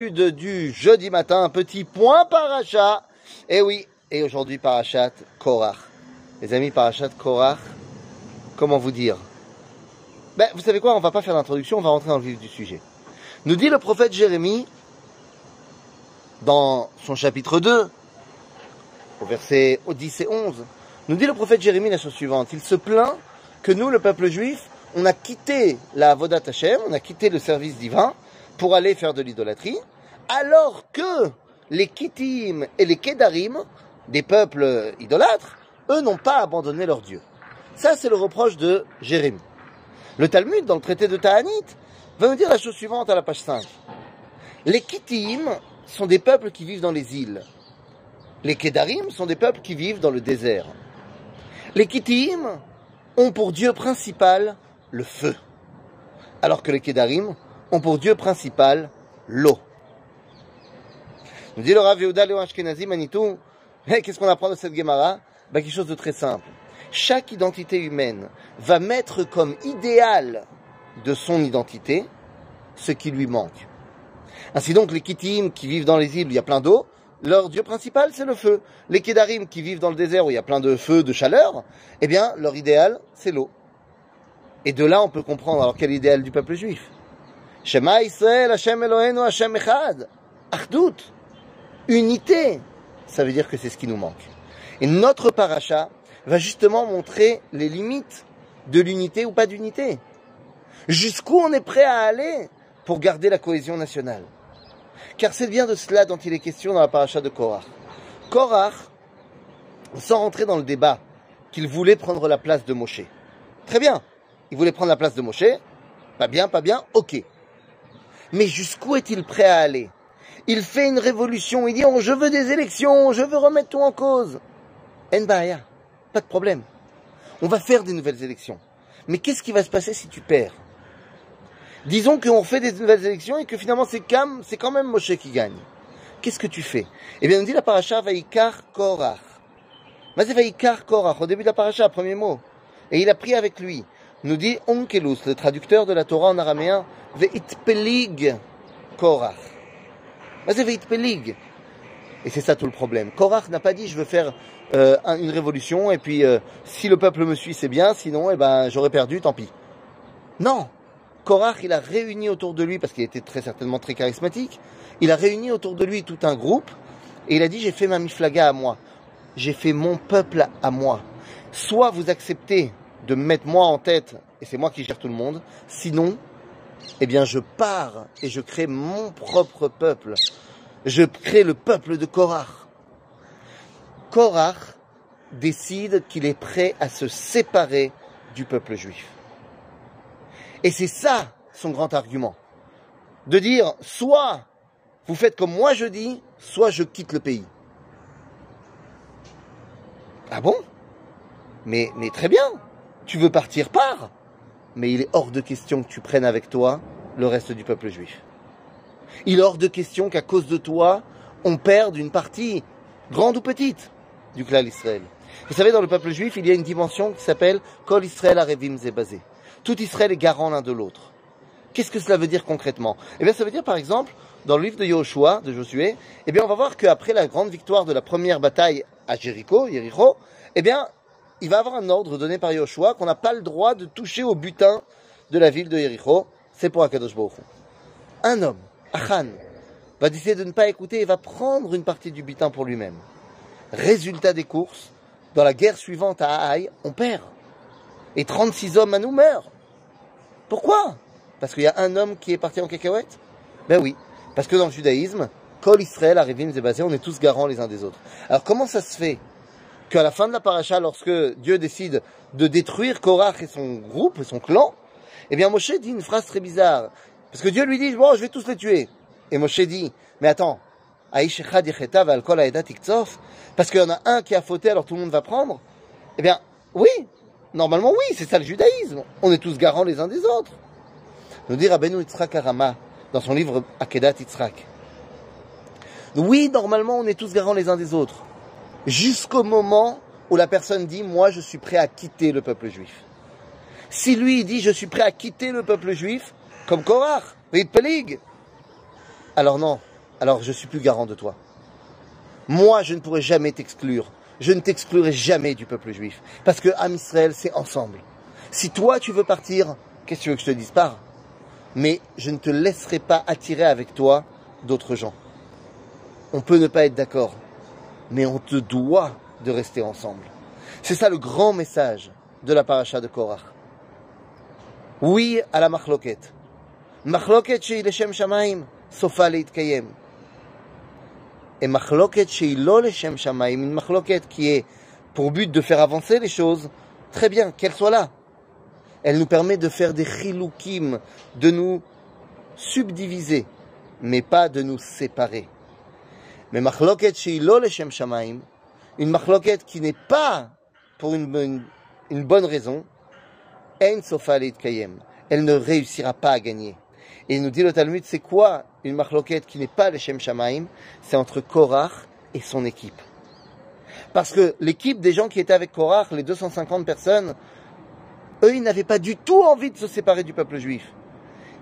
du jeudi matin, un petit point parachat. Et oui, et aujourd'hui parachat Korach. Les amis, parachat Korach, comment vous dire? Ben, Vous savez quoi, on va pas faire d'introduction, on va rentrer dans le vif du sujet. Nous dit le prophète Jérémie, dans son chapitre 2, au verset 10 et 11, nous dit le prophète Jérémie la chose suivante. Il se plaint que nous, le peuple juif, on a quitté la Vodat Hashem, on a quitté le service divin, pour aller faire de l'idolâtrie, alors que les Kittim et les Kedarim, des peuples idolâtres, eux n'ont pas abandonné leur Dieu. Ça, c'est le reproche de Jérémie. Le Talmud, dans le traité de Ta'anit, va nous dire la chose suivante à la page 5. Les Kittim sont des peuples qui vivent dans les îles. Les Kedarim sont des peuples qui vivent dans le désert. Les Kittim ont pour Dieu principal le feu, alors que les Kedarim ont pour Dieu principal l'eau. Nous dit le Yehuda Ashkenazi Manitou, qu'est-ce qu'on apprend de cette Gemara? Ben, Quelque chose de très simple. Chaque identité humaine va mettre comme idéal de son identité ce qui lui manque. Ainsi donc, les Kittim qui vivent dans les îles il y a plein d'eau, leur dieu principal c'est le feu. Les Kedarim qui vivent dans le désert où il y a plein de feu, de chaleur, eh bien, leur idéal c'est l'eau. Et de là, on peut comprendre alors quel est l'idéal du peuple juif. Shema Israël, Hashem Eloheinu, Hashem Echad. Achdut. Unité. Ça veut dire que c'est ce qui nous manque. Et notre paracha va justement montrer les limites de l'unité ou pas d'unité. Jusqu'où on est prêt à aller pour garder la cohésion nationale. Car c'est bien de cela dont il est question dans la paracha de Korach. Korach, sans rentrer dans le débat, qu'il voulait prendre la place de Moshe. Très bien. Il voulait prendre la place de Moshe. Pas bien, pas bien, ok. Mais jusqu'où est-il prêt à aller Il fait une révolution, il dit oh, je veux des élections, je veux remettre tout en cause. Nbaya, pas de problème. On va faire des nouvelles élections. Mais qu'est-ce qui va se passer si tu perds? Disons qu'on fait des nouvelles élections et que finalement c'est c'est quand même Moshe qui gagne. Qu'est-ce que tu fais? Eh bien, on dit la paracha Vaikar Korach. C'est Vaikar Korach, au début de la paracha, premier mot. Et il a pris avec lui. Nous dit Onkelus, le traducteur de la Torah en araméen, Veitpelig Korach. Et c'est ça tout le problème. Korach n'a pas dit je veux faire euh, une révolution et puis euh, si le peuple me suit c'est bien, sinon eh ben j'aurais perdu, tant pis. Non. Korach il a réuni autour de lui parce qu'il était très certainement très charismatique. Il a réuni autour de lui tout un groupe et il a dit j'ai fait ma miflaga à moi. J'ai fait mon peuple à moi. Soit vous acceptez de me mettre moi en tête et c'est moi qui gère tout le monde. Sinon, eh bien, je pars et je crée mon propre peuple. Je crée le peuple de Korach. Korach décide qu'il est prêt à se séparer du peuple juif. Et c'est ça son grand argument. De dire, soit vous faites comme moi je dis, soit je quitte le pays. Ah bon? Mais, mais très bien. Tu veux partir, pars mais il est hors de question que tu prennes avec toi le reste du peuple juif. Il est hors de question qu'à cause de toi, on perde une partie, grande ou petite, du clan Israël. Vous savez, dans le peuple juif, il y a une dimension qui s'appelle Kol Israël Arevim Zebazé. Tout Israël est garant l'un de l'autre. Qu'est-ce que cela veut dire concrètement? Eh bien, ça veut dire, par exemple, dans le livre de Joshua, de Josué, eh bien, on va voir qu'après la grande victoire de la première bataille à Jéricho, Jéricho, eh bien, il va avoir un ordre donné par Yoshua qu'on n'a pas le droit de toucher au butin de la ville de Jéricho. C'est pour Akadosh Baruch Un homme, Achan, va décider de ne pas écouter et va prendre une partie du butin pour lui-même. Résultat des courses, dans la guerre suivante à Haï, on perd. Et 36 hommes à nous meurent. Pourquoi? Parce qu'il y a un homme qui est parti en cacahuète? Ben oui. Parce que dans le judaïsme, Kol Israël, Arivim, Zebazé, on est tous garants les uns des autres. Alors comment ça se fait? Qu'à la fin de la paracha, lorsque Dieu décide de détruire Korach et son groupe, son clan, eh bien Moshe dit une phrase très bizarre. Parce que Dieu lui dit, bon, je vais tous les tuer. Et Moshe dit, mais attends, parce qu'il y en a un qui a fauté, alors tout le monde va prendre. Eh bien, oui, normalement oui, c'est ça le judaïsme. On est tous garants les uns des autres. Nous dit Rabbeinu Yitzhak Arama, dans son livre Akedat Yitzhak. Oui, normalement on est tous garants les uns des autres jusqu'au moment où la personne dit moi je suis prêt à quitter le peuple juif. Si lui dit je suis prêt à quitter le peuple juif, comme Korach, Pelig, alors non, alors je suis plus garant de toi. Moi, je ne pourrai jamais t'exclure. Je ne t'exclurai jamais du peuple juif. Parce que Am Israël, c'est ensemble. Si toi, tu veux partir, qu'est-ce que tu veux que je te dise? Pars. Mais je ne te laisserai pas attirer avec toi d'autres gens. On peut ne pas être d'accord, mais on te doit de rester ensemble. C'est ça le grand message de la paracha de Korach. Oui à la machloket. Machloket chez Leshem Shamaim, sofa kayem. Et machloket chez lo Leshem Shamaim, une machloket qui est pour but de faire avancer les choses, très bien, qu'elle soit là. Elle nous permet de faire des chiloukim, de nous subdiviser, mais pas de nous séparer. Mais machloket Leshem Shamaim, une machloket qui n'est pas pour une, bonne raison, en kayem. Elle ne réussira pas à gagner. Et il nous dit le Talmud, c'est quoi une machloket qui n'est pas le Shem Shamaim C'est entre Korach et son équipe. Parce que l'équipe des gens qui étaient avec Korach, les 250 personnes, eux, ils n'avaient pas du tout envie de se séparer du peuple juif.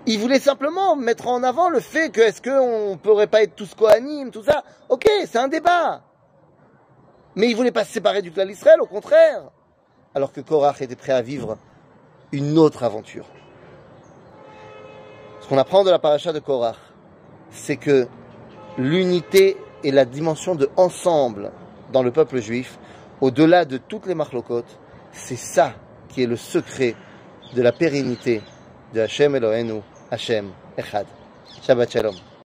Ils voulaient simplement mettre en avant le fait que est-ce qu'on ne pourrait pas être tous coanimes, tout ça. Ok, c'est un débat. Mais ils voulaient pas se séparer du clan d'Israël, au contraire. Alors que Korach était prêt à vivre une autre aventure. Ce qu'on apprend de la paracha de Korach, c'est que l'unité et la dimension de ensemble dans le peuple juif, au-delà de toutes les marlocotes, c'est ça qui est le secret de la pérennité זה השם אלוהינו, השם אחד. שבת שלום.